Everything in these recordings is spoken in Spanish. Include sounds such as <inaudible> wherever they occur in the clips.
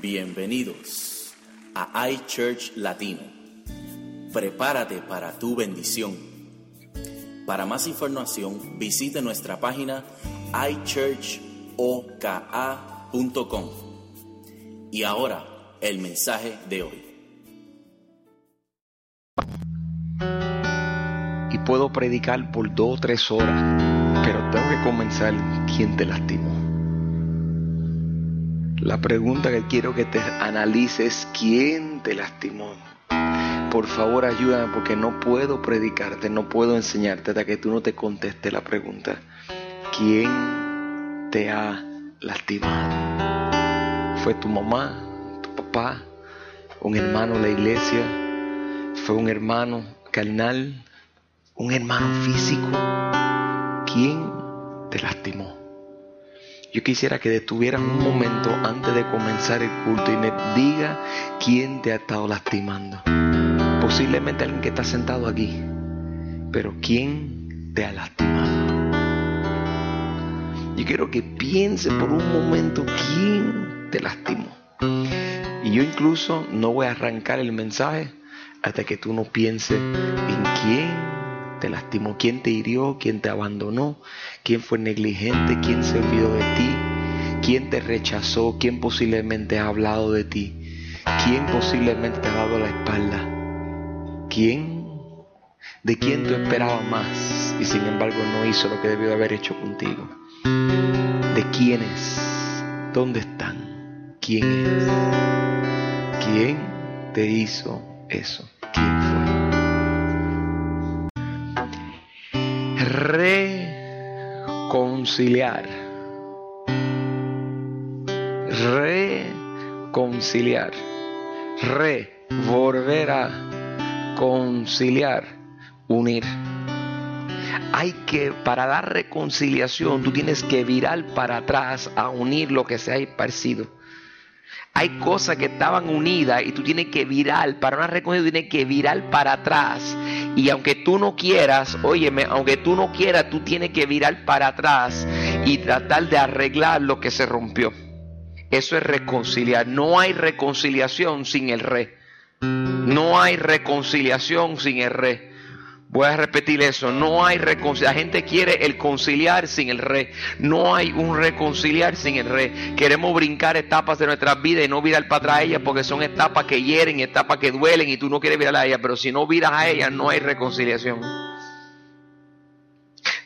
Bienvenidos a iChurch Latino. Prepárate para tu bendición. Para más información, visite nuestra página iChurchoka.com. Y ahora, el mensaje de hoy. Y puedo predicar por dos o tres horas, pero tengo que comenzar quién te lastimó. La pregunta que quiero que te analices es quién te lastimó. Por favor, ayúdame porque no puedo predicarte, no puedo enseñarte hasta que tú no te contestes la pregunta. ¿Quién te ha lastimado? ¿Fue tu mamá, tu papá, un hermano de la iglesia? ¿Fue un hermano carnal? ¿Un hermano físico? ¿Quién te lastimó? Yo quisiera que detuvieran un momento antes de comenzar el culto y me diga quién te ha estado lastimando. Posiblemente alguien que está sentado aquí, pero quién te ha lastimado. Yo quiero que piense por un momento quién te lastimó. Y yo incluso no voy a arrancar el mensaje hasta que tú no pienses en quién te lastimó, quién te hirió, quién te abandonó, quién fue negligente, quién se olvidó de ti, quién te rechazó, quién posiblemente ha hablado de ti, quién posiblemente te ha dado la espalda, quién, de quién tú esperabas más y sin embargo no hizo lo que debió haber hecho contigo, de quiénes, dónde están, quién es, quién te hizo eso, quién reconciliar. Reconciliar. Re, volver a conciliar, unir. Hay que, para dar reconciliación, tú tienes que virar para atrás a unir lo que se ha esparcido. Hay cosas que estaban unidas y tú tienes que virar, para una reconciliación tienes que virar para atrás. Y aunque tú no quieras, óyeme, aunque tú no quieras, tú tienes que virar para atrás y tratar de arreglar lo que se rompió. Eso es reconciliar. No hay reconciliación sin el re. No hay reconciliación sin el re. Voy a repetir eso. No hay reconciliación. La gente quiere el conciliar sin el re. No hay un reconciliar sin el re. Queremos brincar etapas de nuestras vidas y no virar para atrás a ellas porque son etapas que hieren, etapas que duelen y tú no quieres virar a ellas. Pero si no viras a ellas, no hay reconciliación.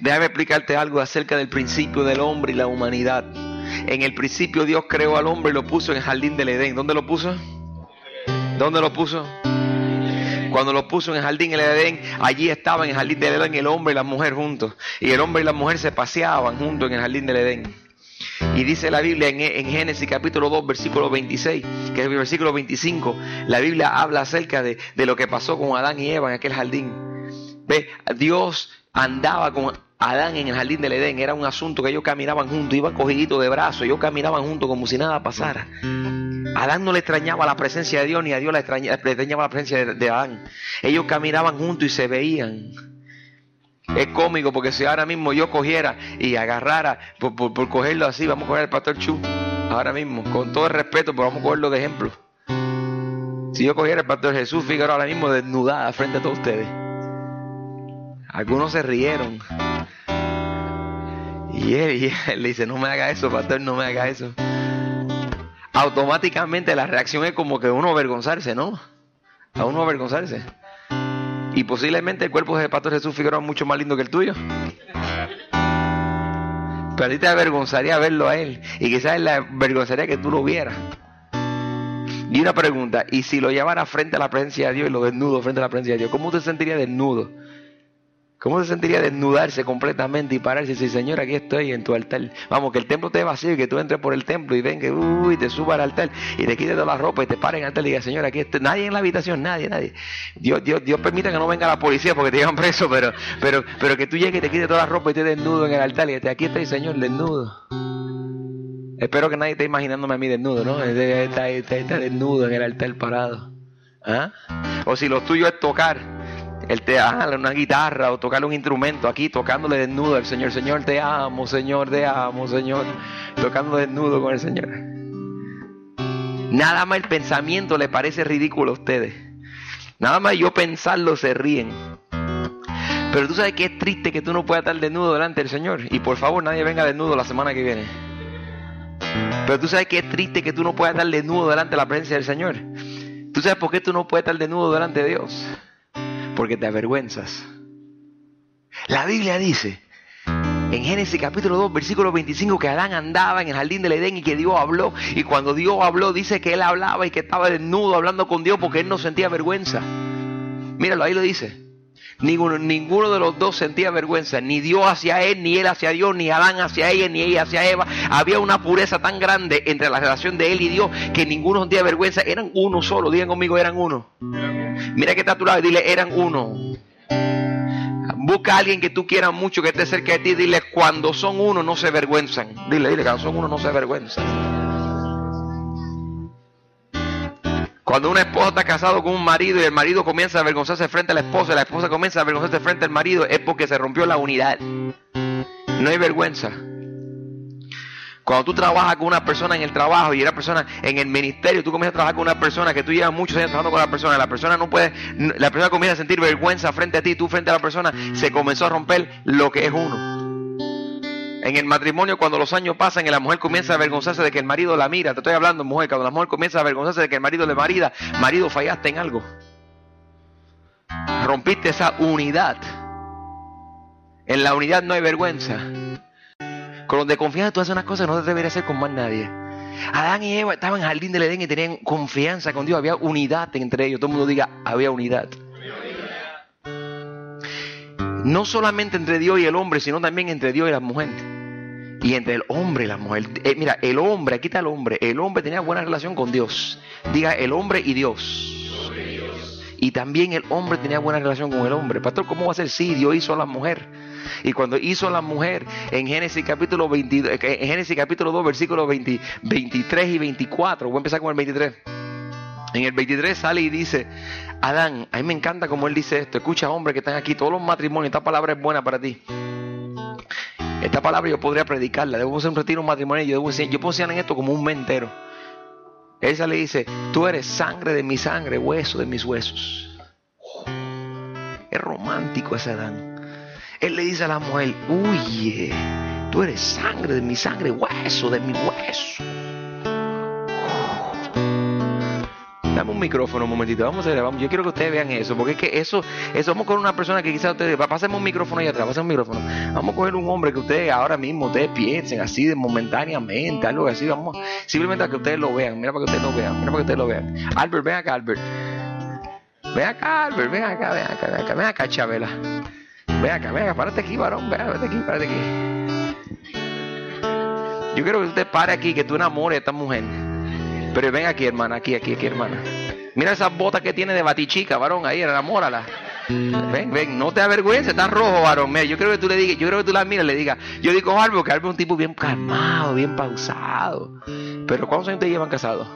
Déjame explicarte algo acerca del principio del hombre y la humanidad. En el principio Dios creó al hombre y lo puso en el jardín del Edén. ¿Dónde lo puso? ¿Dónde lo puso? Cuando lo puso en el jardín del Edén, allí estaban en el jardín del Edén el hombre y la mujer juntos. Y el hombre y la mujer se paseaban juntos en el jardín del Edén. Y dice la Biblia en, en, Génesis capítulo 2, versículo 26, que es el versículo 25, la Biblia habla acerca de, de lo que pasó con Adán y Eva en aquel jardín. Ve, Dios andaba con Adán en el jardín del Edén. Era un asunto que ellos caminaban juntos, iban cogiditos de brazos, ellos caminaban juntos como si nada pasara. Adán no le extrañaba la presencia de Dios, ni a Dios le extrañaba, la presencia de, de, Adán. Ellos caminaban juntos y se veían. Es cómico porque si ahora mismo yo cogiera y agarrara, por, por, por cogerlo así, vamos a coger al pastor Chu, ahora mismo, con todo el respeto, pero vamos a cogerlo de ejemplo. Si yo cogiera al pastor Jesús Figueroa ahora mismo desnudada frente a todos ustedes. Algunos se rieron. Y él, él, le dice, no me haga eso, pastor, no me haga eso. Automáticamente la reacción es como que uno avergonzarse, ¿no? A uno avergonzarse. Y posiblemente el cuerpo de pastor Jesús Figueroa es mucho más lindo que el tuyo. Pero a ti te avergonzaría verlo a él. Y quizás la avergonzaría que tú lo vieras. Y una pregunta, ¿y si lo llevara frente a la presencia de Dios y lo desnudo frente a la presencia de Dios? ¿Cómo te sentiría desnudo? ¿Cómo se sentiría desnudarse completamente y pararse y decir, Señor, aquí estoy en tu altar? Vamos, que el templo esté vacío y que tú entres por el templo y ven que uy, te suba al altar y te quites toda la ropa y te paren al altar y digas, Señor, aquí estoy. Nadie en la habitación, nadie, nadie. Dios, Dios, Dios permita que no venga la policía porque te llevan preso, pero, pero, pero que tú llegues y te quites toda la ropa y te desnudo en el altar y te aquí estoy, Señor, desnudo. Espero que nadie esté imaginándome a mí desnudo, ¿no? Está, está, está desnudo en el altar parado. ¿Ah? O si lo tuyo es tocar él te ah, una guitarra o tocarle un instrumento aquí, tocándole desnudo al Señor. Señor, te amo, Señor, te amo, Señor. Tocando desnudo con el Señor. Nada más el pensamiento le parece ridículo a ustedes. Nada más yo pensarlo se ríen. Pero tú sabes que es triste que tú no puedas estar desnudo delante del Señor. Y por favor, nadie venga desnudo la semana que viene. Pero tú sabes que es triste que tú no puedas estar desnudo delante de la presencia del Señor. ¿Tú sabes por qué tú no puedes estar desnudo delante de Dios? Porque te avergüenzas. La Biblia dice en Génesis capítulo 2, versículo 25, que Adán andaba en el jardín del Edén y que Dios habló. Y cuando Dios habló, dice que él hablaba y que estaba desnudo hablando con Dios porque él no sentía vergüenza. Míralo, ahí lo dice. Ninguno, ninguno de los dos sentía vergüenza, ni Dios hacia él, ni él hacia Dios, ni Adán hacia ella, ni ella hacia Eva. Había una pureza tan grande entre la relación de él y Dios que ninguno sentía vergüenza. Eran uno solo, digan conmigo, eran uno. Mira que está a tu lado y dile, eran uno. Busca a alguien que tú quieras mucho, que esté cerca de ti, dile, cuando son uno no se avergüenzan. Dile, dile, cuando son uno no se avergüenzan. Cuando una esposa está casado con un marido y el marido comienza a avergonzarse frente a la esposa y la esposa comienza a avergonzarse frente al marido, es porque se rompió la unidad. No hay vergüenza. Cuando tú trabajas con una persona en el trabajo y una persona en el ministerio, tú comienzas a trabajar con una persona que tú llevas muchos años trabajando con la persona, la persona no puede, la persona comienza a sentir vergüenza frente a ti, tú frente a la persona, se comenzó a romper lo que es uno. En el matrimonio, cuando los años pasan y la mujer comienza a avergonzarse de que el marido la mira, te estoy hablando, mujer, cuando la mujer comienza a avergonzarse de que el marido le marida, marido, fallaste en algo. Rompiste esa unidad. En la unidad no hay vergüenza. Con los de confianza tú haces unas cosas que no deberías hacer con más nadie. Adán y Eva estaban en el jardín del Edén y tenían confianza con Dios. Había unidad entre ellos. Todo el mundo diga, había unidad. No solamente entre Dios y el hombre, sino también entre Dios y la mujer. Y entre el hombre y la mujer. Eh, mira, el hombre, aquí está el hombre. El hombre tenía buena relación con Dios. Diga el hombre y Dios. Y también el hombre tenía buena relación con el hombre. Pastor, ¿cómo va a ser? Sí, Dios hizo a la mujer. Y cuando hizo la mujer en Génesis capítulo, 22, eh, en Génesis capítulo 2, versículos 23 y 24, voy a empezar con el 23. En el 23 sale y dice, Adán, a mí me encanta como él dice esto, escucha hombre que están aquí, todos los matrimonios, esta palabra es buena para ti. Esta palabra yo podría predicarla, debo hacer un retiro un matrimonio, yo, debo yo puedo enseñar en esto como un mentero. Él le dice, tú eres sangre de mi sangre, hueso de mis huesos. es romántico ese Adán. Él le dice a la mujer, huye, tú eres sangre de mi sangre, hueso de mi hueso. Dame un micrófono un momentito, vamos a ver, vamos. yo quiero que ustedes vean eso, porque es que eso, eso vamos con una persona que quizás ustedes, pasemos un micrófono ahí atrás, pasen un micrófono. Vamos a coger un hombre que ustedes ahora mismo, ustedes piensen así de momentáneamente, algo así, vamos, simplemente a que ustedes lo vean, mira para que ustedes lo vean, mira para que ustedes lo vean. Albert, ven acá, Albert. Ven acá, Albert, ven acá, ven acá, ven acá, ven acá, Chabela. Ven acá, acá, párate aquí, varón, ven, párate aquí, párate aquí. Yo quiero que usted pare aquí, que tú enamores a esta mujer. Pero ven aquí, hermana, aquí, aquí, aquí, hermana. Mira esas botas que tiene de batichica, varón, ahí, enamórala. Ven, ven, no te avergüences, está rojo, varón. Mira, yo creo que tú le digas, yo creo que tú la miras, le digas, yo digo algo, que Albo es un tipo bien calmado, bien pausado. Pero ¿cuántos años te llevan casados?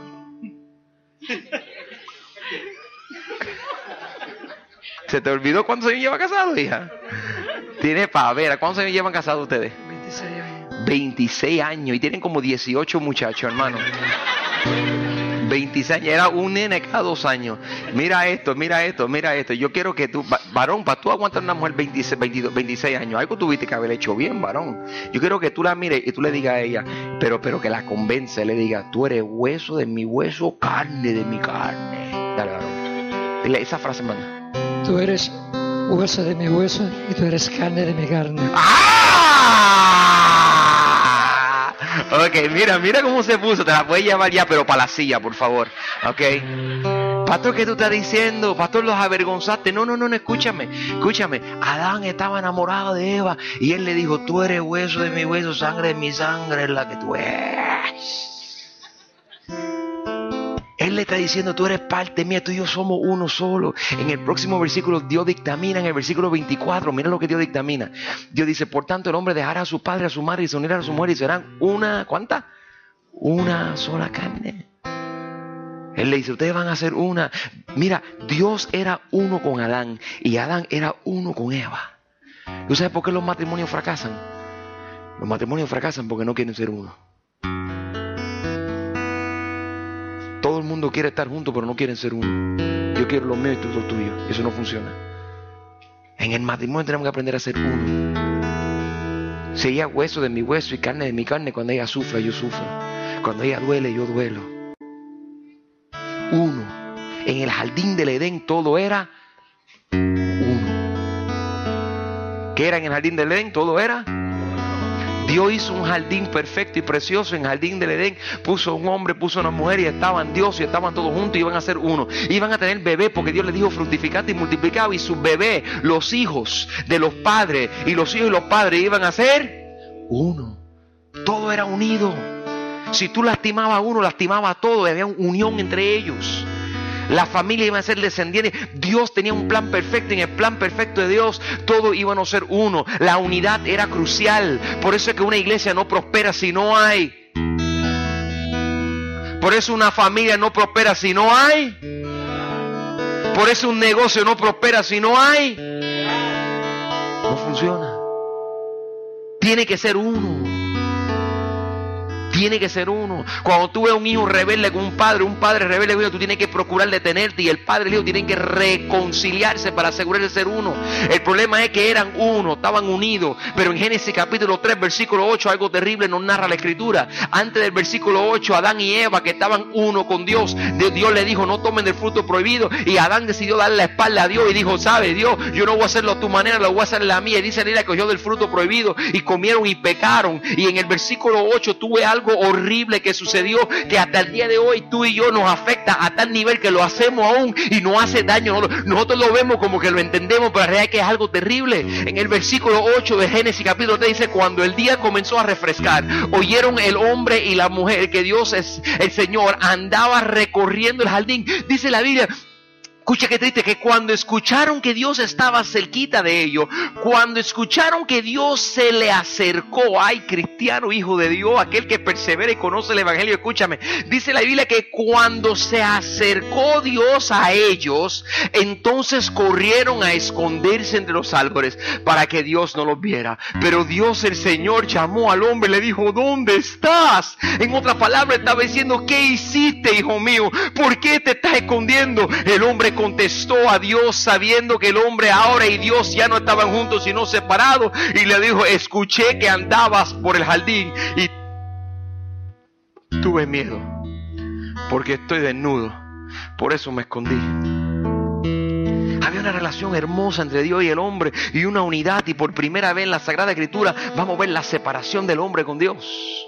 ¿Se te olvidó cuántos años lleva casado, hija? Tiene pavera. ¿Cuántos años llevan casados ustedes? 26 años. 26 años. Y tienen como 18 muchachos, hermano. 26 años. Era un nene cada dos años. Mira esto, mira esto, mira esto. Yo quiero que tú, varón, para tú aguantar una mujer 26, 22, 26 años, algo tuviste que haber hecho bien, varón. Yo quiero que tú la mires y tú le digas a ella, pero, pero que la convence, le diga, tú eres hueso de mi hueso, carne de mi carne. Dale, varón. Dile esa frase, manda. Tú eres hueso de mi hueso y tú eres carne de mi carne. ¡Ah! Ok, mira, mira cómo se puso. Te la puedes llevar ya, pero para la silla, por favor. Ok. Pastor, ¿qué tú estás diciendo? Pastor, los avergonzaste. No, no, no, no, escúchame. Escúchame. Adán estaba enamorado de Eva y él le dijo, tú eres hueso de mi hueso, sangre de mi sangre, es la que tú eres. Le está diciendo, tú eres parte mía, tú y yo somos uno solo. En el próximo versículo, Dios dictamina, en el versículo 24, mira lo que Dios dictamina. Dios dice, por tanto el hombre dejará a su padre, a su madre y se unirá a su mujer y serán una, ¿cuánta? Una sola carne. Él le dice, ustedes van a ser una. Mira, Dios era uno con Adán y Adán era uno con Eva. ¿Tú sabes por qué los matrimonios fracasan? Los matrimonios fracasan porque no quieren ser uno. Todo el mundo quiere estar junto, pero no quieren ser uno. Yo quiero lo mío y tú lo tuyo. Eso no funciona. En el matrimonio tenemos que aprender a ser uno. Si hueso de mi hueso y carne de mi carne, cuando ella sufra, yo sufro. Cuando ella duele, yo duelo. Uno. En el jardín del Edén todo era uno. ¿Qué era en el jardín del Edén? Todo era Dios hizo un jardín perfecto y precioso en el jardín del Edén. Puso un hombre, puso una mujer y estaban Dios y estaban todos juntos y iban a ser uno. Iban a tener bebé porque Dios les dijo fructificate y multiplicado. Y sus bebés, los hijos de los padres y los hijos y los padres iban a ser uno. Todo era unido. Si tú lastimabas a uno, lastimaba a todo. Había unión entre ellos. La familia iba a ser descendiente. Dios tenía un plan perfecto. En el plan perfecto de Dios, todos iban a ser uno. La unidad era crucial. Por eso es que una iglesia no prospera si no hay. Por eso una familia no prospera si no hay. Por eso un negocio no prospera si no hay. No funciona. Tiene que ser uno. Tiene que ser uno. Cuando tú ves un hijo rebelde con un padre, un padre rebelde con un hijo, tú tienes que procurar detenerte y el padre y el hijo tienen que reconciliarse para asegurar de ser uno. El problema es que eran uno, estaban unidos. Pero en Génesis capítulo 3, versículo 8, algo terrible nos narra la escritura. Antes del versículo 8, Adán y Eva que estaban uno con Dios, Dios le dijo, no tomen del fruto prohibido. Y Adán decidió darle la espalda a Dios y dijo, sabe Dios, yo no voy a hacerlo a tu manera, lo voy a hacer a la mía. Y dice que oyó del fruto prohibido y comieron y pecaron. Y en el versículo 8 tuve algo horrible que sucedió que hasta el día de hoy tú y yo nos afecta a tal nivel que lo hacemos aún y nos hace daño. Nosotros lo vemos como que lo entendemos, pero la realidad es que es algo terrible. En el versículo 8 de Génesis capítulo 3 dice, cuando el día comenzó a refrescar, oyeron el hombre y la mujer que Dios es el Señor andaba recorriendo el jardín. Dice la Biblia, Escucha qué triste que cuando escucharon que Dios estaba cerquita de ellos, cuando escucharon que Dios se le acercó, ay cristiano, hijo de Dios, aquel que persevera y conoce el Evangelio, escúchame, dice la Biblia que cuando se acercó Dios a ellos, entonces corrieron a esconderse entre los árboles para que Dios no los viera. Pero Dios el Señor llamó al hombre y le dijo, ¿dónde estás? En otra palabra estaba diciendo, ¿qué hiciste, hijo mío? ¿Por qué te estás escondiendo? El hombre contestó a Dios sabiendo que el hombre ahora y Dios ya no estaban juntos sino separados y le dijo, escuché que andabas por el jardín y tuve miedo porque estoy desnudo, por eso me escondí. Había una relación hermosa entre Dios y el hombre y una unidad y por primera vez en la Sagrada Escritura vamos a ver la separación del hombre con Dios.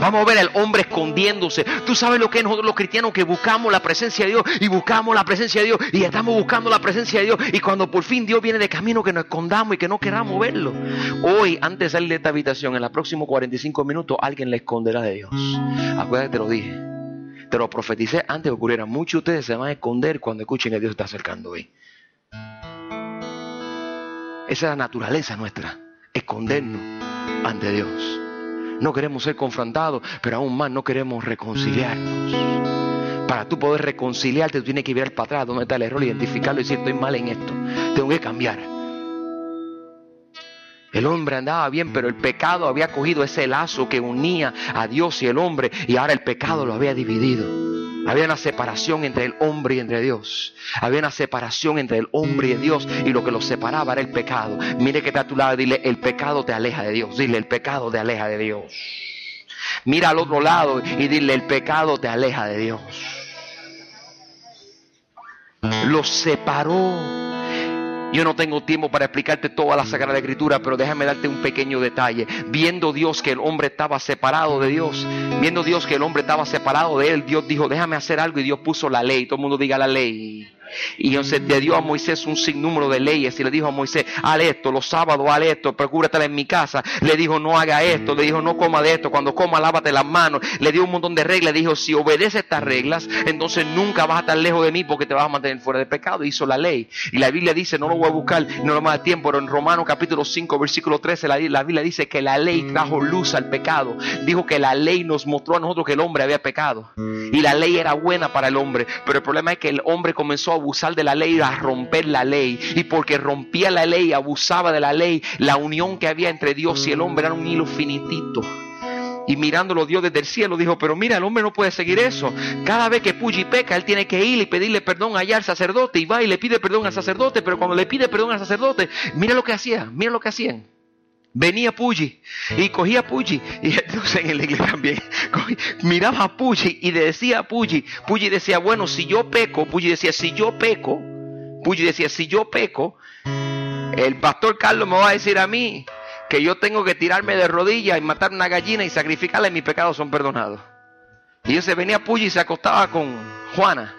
Vamos a ver al hombre escondiéndose. Tú sabes lo que es nosotros los cristianos que buscamos la presencia de Dios y buscamos la presencia de Dios y estamos buscando la presencia de Dios y cuando por fin Dios viene de camino que nos escondamos y que no queramos verlo. Hoy, antes de salir de esta habitación, en los próximos 45 minutos, alguien le esconderá de Dios. Acuérdate, te lo dije. Te lo profeticé antes de que ocurriera. Muchos de ustedes se van a esconder cuando escuchen que Dios está acercando hoy. Esa es la naturaleza nuestra, escondernos ante Dios. No queremos ser confrontados, pero aún más no queremos reconciliarnos. Para tú poder reconciliarte, tú tienes que ver para atrás dónde está el error, identificarlo y decir, estoy mal en esto. Tengo que cambiar. El hombre andaba bien, pero el pecado había cogido ese lazo que unía a Dios y el hombre y ahora el pecado lo había dividido. Había una separación entre el hombre y entre Dios. Había una separación entre el hombre y Dios. Y lo que los separaba era el pecado. Mire que está a tu lado. Dile, el pecado te aleja de Dios. Dile, el pecado te aleja de Dios. Mira al otro lado y dile, el pecado te aleja de Dios. Los separó yo no tengo tiempo para explicarte toda la Sagrada Escritura, pero déjame darte un pequeño detalle. Viendo Dios que el hombre estaba separado de Dios, viendo Dios que el hombre estaba separado de él, Dios dijo, déjame hacer algo y Dios puso la ley. Todo el mundo diga la ley. Y entonces le dio a Moisés un sinnúmero de leyes y le dijo a Moisés, haz esto, los sábados haz esto, procúrate en mi casa. Le dijo, no haga esto, le dijo, no coma de esto, cuando coma lávate las manos. Le dio un montón de reglas, le dijo, si obedece estas reglas, entonces nunca vas a estar lejos de mí porque te vas a mantener fuera de pecado. Hizo la ley. Y la Biblia dice, no lo voy a buscar, no lo más tiempo, pero en Romanos capítulo 5, versículo 13, la, la Biblia dice que la ley trajo luz al pecado. Dijo que la ley nos mostró a nosotros que el hombre había pecado. Y la ley era buena para el hombre, pero el problema es que el hombre comenzó a abusar de la ley, a romper la ley. Y porque rompía la ley, abusaba de la ley, la unión que había entre Dios y el hombre era un hilo finitito. Y mirándolo Dios desde el cielo dijo, pero mira, el hombre no puede seguir eso. Cada vez que Puyi peca, él tiene que ir y pedirle perdón allá al sacerdote. Y va y le pide perdón al sacerdote, pero cuando le pide perdón al sacerdote, mira lo que hacía, mira lo que hacían. Venía Puyi y cogía Puyi y <laughs> entonces en la iglesia también miraba a y decía a Puyi, decía, bueno, si yo peco, Puyi decía, si yo peco, Puyi decía, si yo peco, el pastor Carlos me va a decir a mí que yo tengo que tirarme de rodillas y matar una gallina y sacrificarla y mis pecados son perdonados. Y ese venía Puyi y se acostaba con Juana.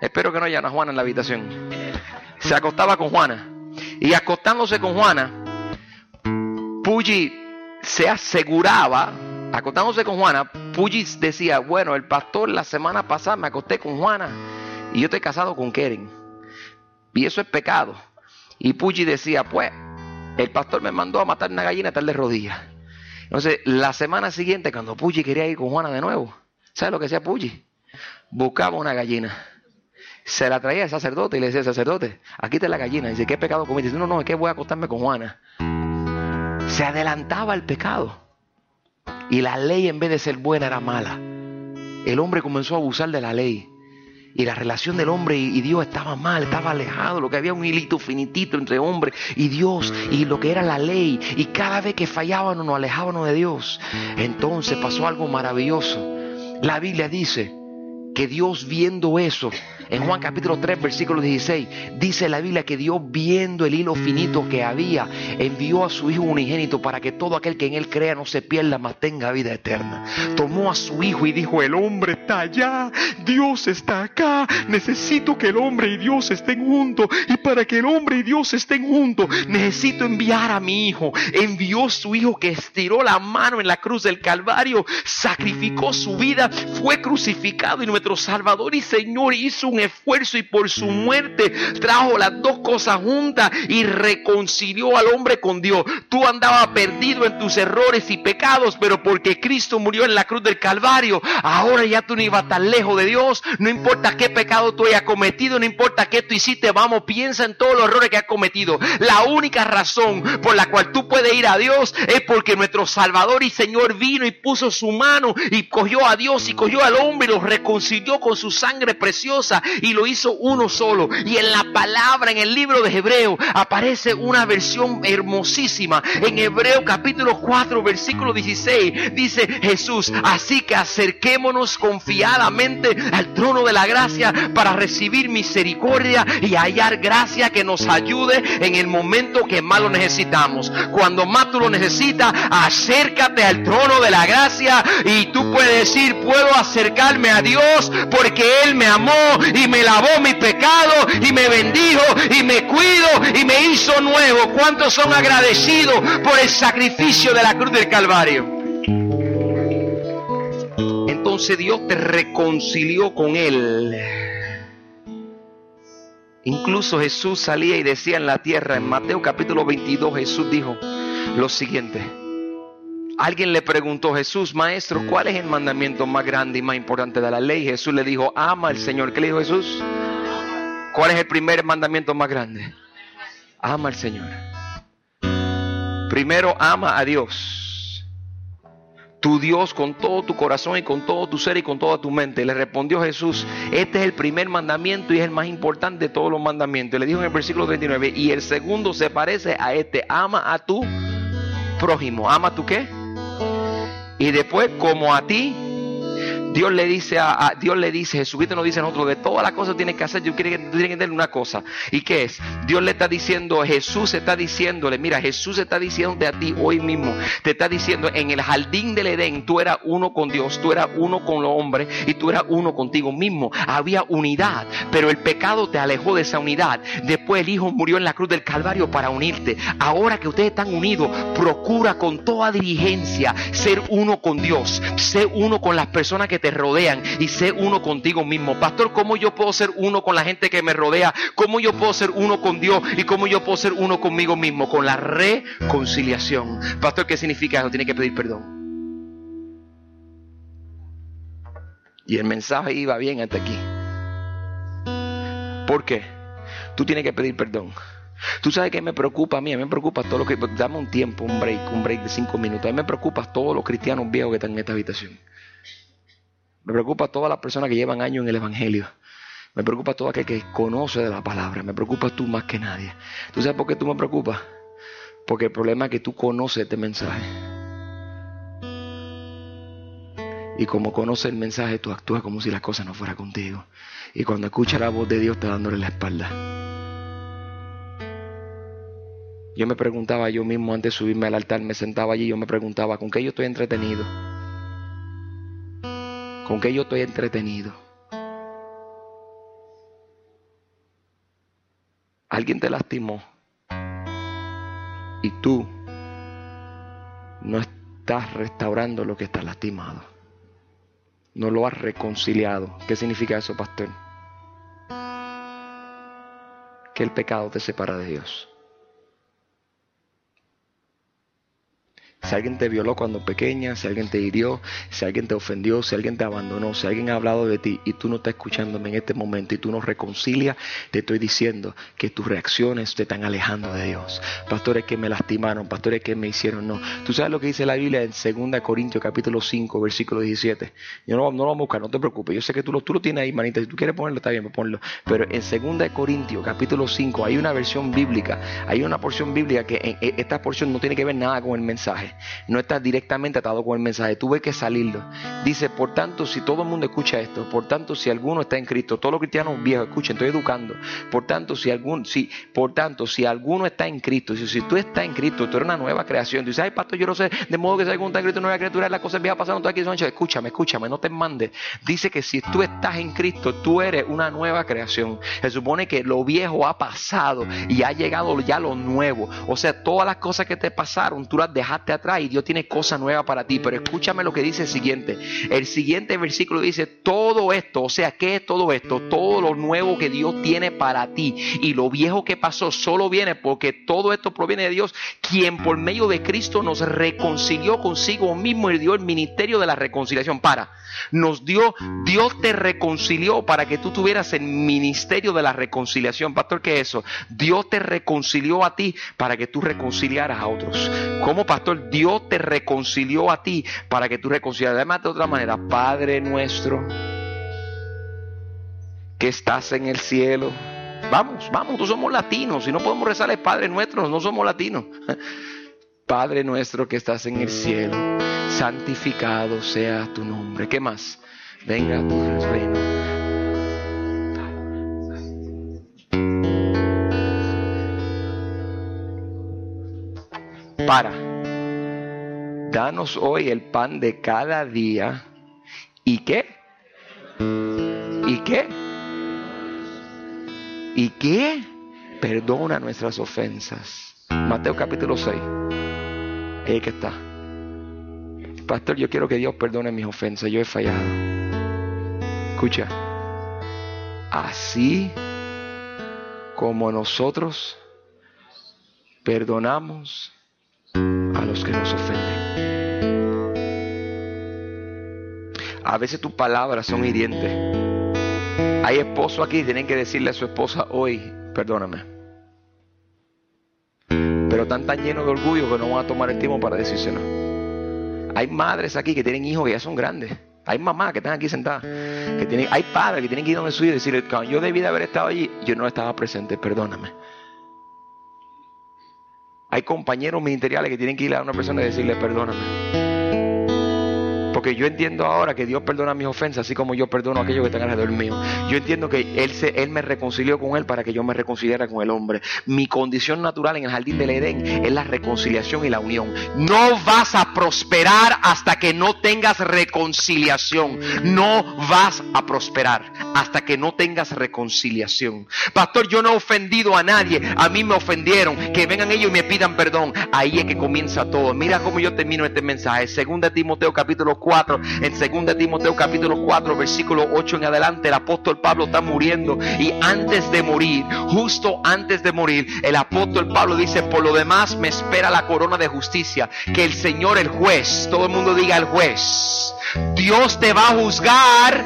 Espero que no haya una Juana en la habitación. Se acostaba con Juana. Y acostándose con Juana, Puyi se aseguraba, acostándose con Juana, Puyi decía, bueno, el pastor la semana pasada me acosté con Juana y yo estoy casado con Keren. Y eso es pecado. Y Puyi decía, pues, el pastor me mandó a matar una gallina tal de rodillas. Entonces, la semana siguiente, cuando Puyi quería ir con Juana de nuevo, ¿sabe lo que hacía Puyi? Buscaba una gallina. Se la traía al sacerdote y le decía, sacerdote, aquí está la gallina. Y dice, ¿qué pecado cometí? Dice, no, no, es que voy a acostarme con Juana. Se adelantaba al pecado. Y la ley en vez de ser buena era mala. El hombre comenzó a abusar de la ley. Y la relación del hombre y Dios estaba mal, estaba alejado. Lo que había un hilito finitito entre hombre y Dios y lo que era la ley. Y cada vez que fallábamos nos alejábamos de Dios. Entonces pasó algo maravilloso. La Biblia dice que Dios viendo eso, en Juan capítulo 3, versículo 16, dice la Biblia que Dios viendo el hilo finito que había, envió a su Hijo unigénito para que todo aquel que en Él crea no se pierda, mas tenga vida eterna. Tomó a su Hijo y dijo, el hombre está allá, Dios está acá, necesito que el hombre y Dios estén juntos. Y para que el hombre y Dios estén juntos, necesito enviar a mi Hijo. Envió su Hijo que estiró la mano en la cruz del Calvario, sacrificó su vida, fue crucificado y nuestro Salvador y Señor hizo un esfuerzo y por su muerte trajo las dos cosas juntas y reconcilió al hombre con Dios. Tú andabas perdido en tus errores y pecados, pero porque Cristo murió en la cruz del Calvario, ahora ya tú no ibas tan lejos de Dios. No importa qué pecado tú hayas cometido, no importa qué tú hiciste, vamos, piensa en todos los errores que has cometido. La única razón por la cual tú puedes ir a Dios es porque nuestro Salvador y Señor vino y puso su mano y cogió a Dios y cogió al hombre y lo reconcilió con su sangre preciosa y lo hizo uno solo. Y en la palabra, en el libro de Hebreo, aparece una versión hermosísima. En Hebreo capítulo 4, versículo 16, dice Jesús, así que acerquémonos confiadamente al trono de la gracia para recibir misericordia y hallar gracia que nos ayude en el momento que más lo necesitamos. Cuando más tú lo necesitas, acércate al trono de la gracia y tú puedes decir, puedo acercarme a Dios porque Él me amó y me lavó mi pecado y me bendijo y me cuido y me hizo nuevo. ¿Cuántos son agradecidos por el sacrificio de la cruz del Calvario? Entonces Dios te reconcilió con Él. Incluso Jesús salía y decía en la tierra, en Mateo capítulo 22, Jesús dijo lo siguiente. Alguien le preguntó, Jesús, maestro, ¿cuál es el mandamiento más grande y más importante de la ley? Jesús le dijo, ama al Señor. ¿Qué le dijo Jesús? ¿Cuál es el primer mandamiento más grande? Ama al Señor. Primero ama a Dios. Tu Dios con todo tu corazón y con todo tu ser y con toda tu mente. Le respondió Jesús, este es el primer mandamiento y es el más importante de todos los mandamientos. Le dijo en el versículo 39, y el segundo se parece a este, ama a tu prójimo. ¿Ama a tu qué? Y después, como a ti, Dios le dice a, Dios le dice, Jesucristo nos dice a nosotros, de todas las cosas tienes que hacer, yo quiero que entender una cosa. ¿Y qué es? Dios le está diciendo, Jesús está diciéndole, mira, Jesús está diciéndote a ti hoy mismo, te está diciendo, en el jardín del Edén, tú eras uno con Dios, tú eras uno con los hombres y tú eras uno contigo mismo. Había unidad, pero el pecado te alejó de esa unidad. Después el Hijo murió en la cruz del Calvario para unirte. Ahora que ustedes están unidos, procura con toda diligencia ser uno con Dios, ser uno con las personas que te rodean y sé uno contigo mismo. Pastor, ¿cómo yo puedo ser uno con la gente que me rodea? ¿Cómo yo puedo ser uno con Dios? ¿Y cómo yo puedo ser uno conmigo mismo? Con la reconciliación. Pastor, ¿qué significa eso? Tiene que pedir perdón. Y el mensaje iba bien hasta aquí. ¿Por qué? Tú tienes que pedir perdón. Tú sabes que me preocupa a mí, a mí me preocupa todo lo que... Dame un tiempo, un break, un break de cinco minutos. A mí me preocupa todos los cristianos viejos que están en esta habitación. Me preocupa todas las personas que llevan años en el Evangelio. Me preocupa todo aquel que conoce de la palabra. Me preocupa tú más que nadie. ¿Tú sabes por qué tú me preocupas? Porque el problema es que tú conoces este mensaje. Y como conoces el mensaje, tú actúas como si las cosas no fueran contigo. Y cuando escuchas la voz de Dios, te dándole la espalda. Yo me preguntaba yo mismo antes de subirme al altar, me sentaba allí y yo me preguntaba, ¿con qué yo estoy entretenido? ¿Con qué yo estoy entretenido? Alguien te lastimó y tú no estás restaurando lo que está lastimado. No lo has reconciliado. ¿Qué significa eso, pastor? Que el pecado te separa de Dios. Si alguien te violó cuando pequeña, si alguien te hirió, si alguien te ofendió, si alguien te abandonó, si alguien ha hablado de ti y tú no estás escuchándome en este momento y tú no reconcilias, te estoy diciendo que tus reacciones te están alejando de Dios. Pastores que me lastimaron, pastores que me hicieron no. Tú sabes lo que dice la Biblia en 2 Corintios capítulo 5, versículo 17. Yo no, no lo vamos a buscar, no te preocupes. Yo sé que tú lo, tú lo tienes ahí, manita. Si tú quieres ponerlo, está bien, pues ponlo. Pero en 2 Corintios capítulo 5 hay una versión bíblica, hay una porción bíblica que en, esta porción no tiene que ver nada con el mensaje no está directamente atado con el mensaje, tuve que salirlo. Dice, por tanto, si todo el mundo escucha esto, por tanto, si alguno está en Cristo, todos los cristianos viejos escuchen, estoy educando. Por tanto, si algún, si, por tanto, si alguno está en Cristo, si, si tú estás en Cristo, tú eres una nueva creación. Tú dices, ay, pastor, yo no sé, de modo que si alguno está en Cristo, nueva criatura, las cosas viejas pasaron, tú aquí son Escúchame, escúchame, no te mandes. Dice que si tú estás en Cristo, tú eres una nueva creación. Se supone que lo viejo ha pasado y ha llegado ya lo nuevo. O sea, todas las cosas que te pasaron, tú las dejaste y Dios tiene cosa nueva para ti. Pero escúchame lo que dice el siguiente. El siguiente versículo dice, todo esto, o sea, ¿qué es todo esto? Todo lo nuevo que Dios tiene para ti. Y lo viejo que pasó solo viene porque todo esto proviene de Dios, quien por medio de Cristo nos reconcilió consigo mismo y dio el ministerio de la reconciliación. Para, nos dio, Dios te reconcilió para que tú tuvieras el ministerio de la reconciliación. Pastor, ¿qué es eso? Dios te reconcilió a ti para que tú reconciliaras a otros. Como pastor, Dios te reconcilió a ti para que tú reconciliaras. Además, de otra manera, Padre nuestro que estás en el cielo. Vamos, vamos, nosotros somos latinos. Si no podemos rezarle Padre nuestro, no somos latinos. <laughs> Padre nuestro que estás en el cielo, santificado sea tu nombre. ¿Qué más? Venga tu reino. Para. Danos hoy el pan de cada día. ¿Y qué? ¿Y qué? ¿Y qué? Perdona nuestras ofensas. Mateo capítulo 6. Ahí que está. Pastor, yo quiero que Dios perdone mis ofensas. Yo he fallado. Escucha. Así como nosotros perdonamos a los que nos ofenden. A veces tus palabras son hirientes. Hay esposos aquí que tienen que decirle a su esposa hoy, perdóname. Pero están tan llenos de orgullo que no van a tomar el tiempo para decírselo. Hay madres aquí que tienen hijos que ya son grandes. Hay mamás que están aquí sentadas. Que tienen, hay padres que tienen que ir donde su y decirle, yo debí de haber estado allí, yo no estaba presente, perdóname. Hay compañeros ministeriales que tienen que ir a una persona y decirle, perdóname. Porque yo entiendo ahora que Dios perdona mis ofensas, así como yo perdono a aquellos que están alrededor mío. Yo entiendo que él, se, él me reconcilió con Él para que yo me reconciliara con el hombre. Mi condición natural en el jardín del Edén es la reconciliación y la unión. No vas a prosperar hasta que no tengas reconciliación. No vas a prosperar hasta que no tengas reconciliación. Pastor, yo no he ofendido a nadie. A mí me ofendieron. Que vengan ellos y me pidan perdón. Ahí es que comienza todo. Mira cómo yo termino este mensaje. Segunda Timoteo capítulo 4, en 2 Timoteo capítulo 4, versículo 8 en adelante, el apóstol Pablo está muriendo. Y antes de morir, justo antes de morir, el apóstol Pablo dice, por lo demás me espera la corona de justicia, que el Señor el juez, todo el mundo diga el juez, Dios te va a juzgar,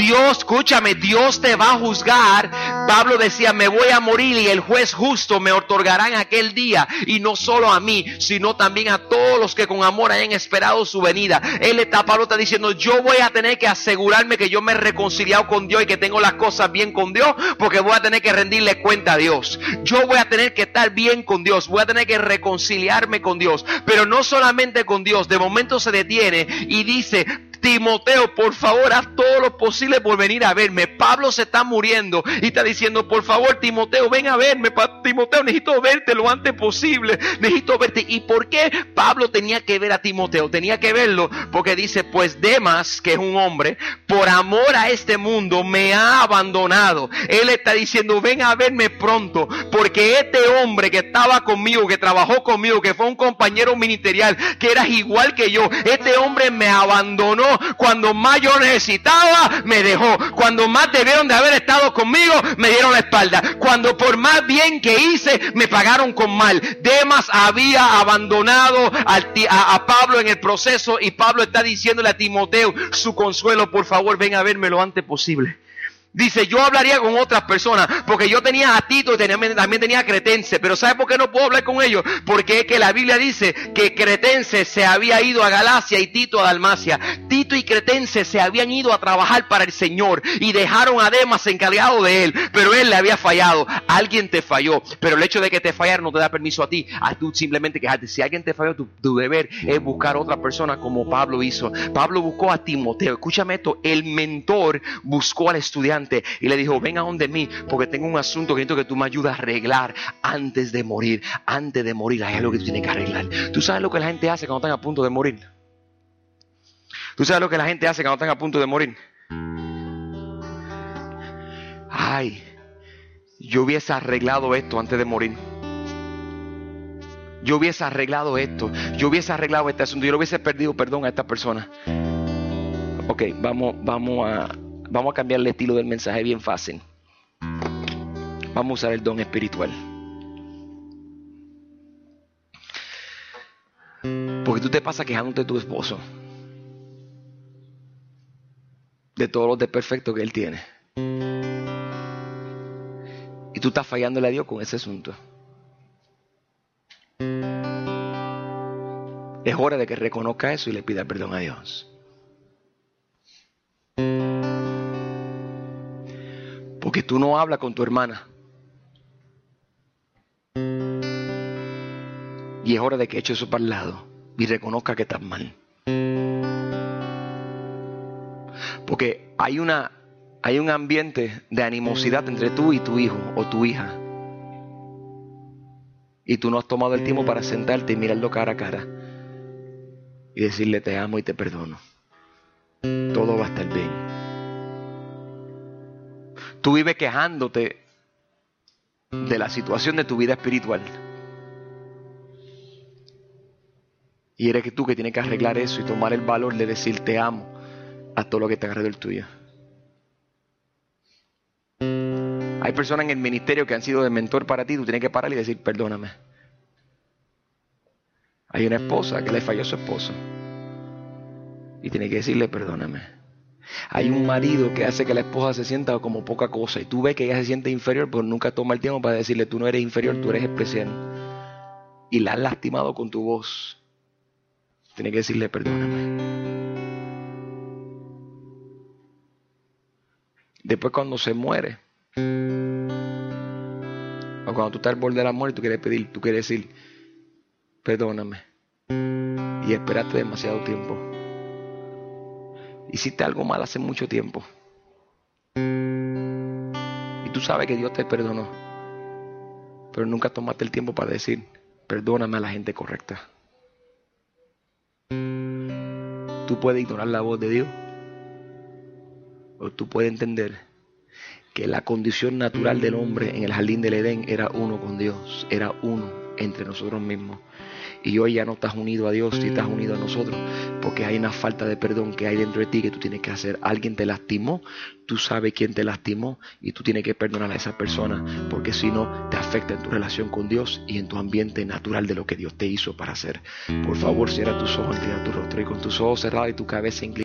Dios, escúchame, Dios te va a juzgar Pablo decía, me voy a morir y el juez justo me otorgará en aquel día, y no solo a mí, sino también a todos los que con amor hayan esperado su venida. Él está, Pablo está diciendo, yo voy a tener que asegurarme que yo me he reconciliado con Dios y que tengo las cosas bien con Dios, porque voy a tener que rendirle cuenta a Dios. Yo voy a tener que estar bien con Dios, voy a tener que reconciliarme con Dios, pero no solamente con Dios, de momento se detiene y dice, Timoteo, por favor, haz todo lo posible por venir a verme. Pablo se está muriendo y está diciendo, por favor, Timoteo, ven a verme. Timoteo, necesito verte lo antes posible. Necesito verte. ¿Y por qué Pablo tenía que ver a Timoteo? Tenía que verlo porque dice, pues Demas, que es un hombre, por amor a este mundo, me ha abandonado. Él está diciendo, ven a verme pronto, porque este hombre que estaba conmigo, que trabajó conmigo, que fue un compañero ministerial, que era igual que yo, este hombre me abandonó cuando más yo necesitaba, me dejó. Cuando más debieron de haber estado conmigo, me dieron la espalda. Cuando por más bien que hice, me pagaron con mal. Demas había abandonado a, Pablo en el proceso y Pablo está diciéndole a Timoteo su consuelo, por favor, ven a verme lo antes posible. Dice, yo hablaría con otras personas, porque yo tenía a Tito y también tenía a Cretense, pero ¿sabe por qué no puedo hablar con ellos? Porque es que la Biblia dice que Cretense se había ido a Galacia y Tito a Dalmacia. Tito y Cretense se habían ido a trabajar para el Señor y dejaron a Demas encargado de él, pero él le había fallado. Alguien te falló, pero el hecho de que te fallar no te da permiso a ti, a tú simplemente quejarte. Si alguien te falló, tu, tu deber es buscar a otra persona como Pablo hizo. Pablo buscó a Timoteo, escúchame esto, el mentor buscó al estudiante y le dijo, ven a donde mí porque tengo un asunto que necesito que tú me ayudes a arreglar antes de morir. Antes de morir hay algo que tú tienes que arreglar. ¿Tú sabes lo que la gente hace cuando están a punto de morir? ¿Tú sabes lo que la gente hace cuando están a punto de morir? Ay, yo hubiese arreglado esto antes de morir. Yo hubiese arreglado esto. Yo hubiese arreglado este asunto. Yo lo hubiese perdido perdón a esta persona. Ok, vamos, vamos a, Vamos a cambiar el estilo del mensaje bien fácil. Vamos a usar el don espiritual. Porque tú te pasas quejándote de tu esposo. De todos los desperfectos que él tiene. Y tú estás fallándole a Dios con ese asunto. Es hora de que reconozca eso y le pida perdón a Dios. Porque tú no hablas con tu hermana. Y es hora de que eche eso para el lado y reconozca que estás mal. Porque hay una hay un ambiente de animosidad entre tú y tu hijo o tu hija. Y tú no has tomado el tiempo para sentarte y mirarlo cara a cara y decirle te amo y te perdono. Todo va a estar bien. Tú vives quejándote de la situación de tu vida espiritual. Y eres tú que tienes que arreglar eso y tomar el valor de decir te amo a todo lo que te el tuyo. Hay personas en el ministerio que han sido de mentor para ti, tú tienes que parar y decir perdóname. Hay una esposa que le falló a su esposo y tiene que decirle perdóname. Hay un marido que hace que la esposa se sienta como poca cosa y tú ves que ella se siente inferior, pero nunca toma el tiempo para decirle tú no eres inferior, tú eres especial. Y la has lastimado con tu voz. Tienes que decirle perdóname. Después cuando se muere, o cuando tú estás al borde de la muerte, tú quieres pedir, tú quieres decir, perdóname. Y esperaste demasiado tiempo. Hiciste algo mal hace mucho tiempo. Y tú sabes que Dios te perdonó. Pero nunca tomaste el tiempo para decir, perdóname a la gente correcta. Tú puedes ignorar la voz de Dios. O tú puedes entender que la condición natural del hombre en el jardín del Edén era uno con Dios, era uno entre nosotros mismos. Y hoy ya no estás unido a Dios y estás unido a nosotros, porque hay una falta de perdón que hay dentro de ti que tú tienes que hacer. Alguien te lastimó, tú sabes quién te lastimó y tú tienes que perdonar a esa persona, porque si no te afecta en tu relación con Dios y en tu ambiente natural de lo que Dios te hizo para hacer. Por favor, cierra tus ojos, tira tu rostro y con tus ojos cerrados y tu cabeza inclinada.